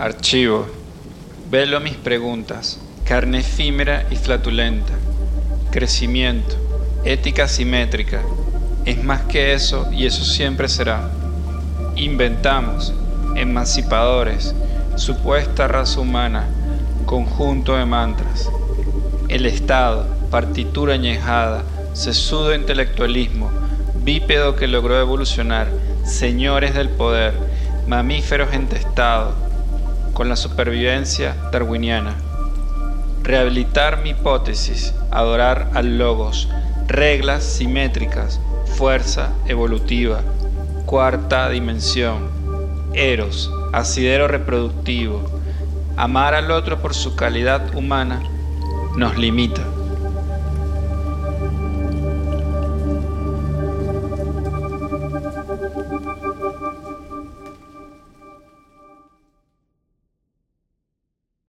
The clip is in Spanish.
Archivo. Velo mis preguntas. Carne efímera y flatulenta. Crecimiento. Ética simétrica. Es más que eso y eso siempre será. Inventamos. Emancipadores. Supuesta raza humana. Conjunto de mantras. El Estado. Partitura añejada. Sesudo intelectualismo. Bípedo que logró evolucionar. Señores del poder. Mamíferos entestados. Con la supervivencia darwiniana. Rehabilitar mi hipótesis. Adorar al logos. Reglas simétricas. Fuerza evolutiva. Cuarta dimensión. Eros. Asidero reproductivo. Amar al otro por su calidad humana nos limita.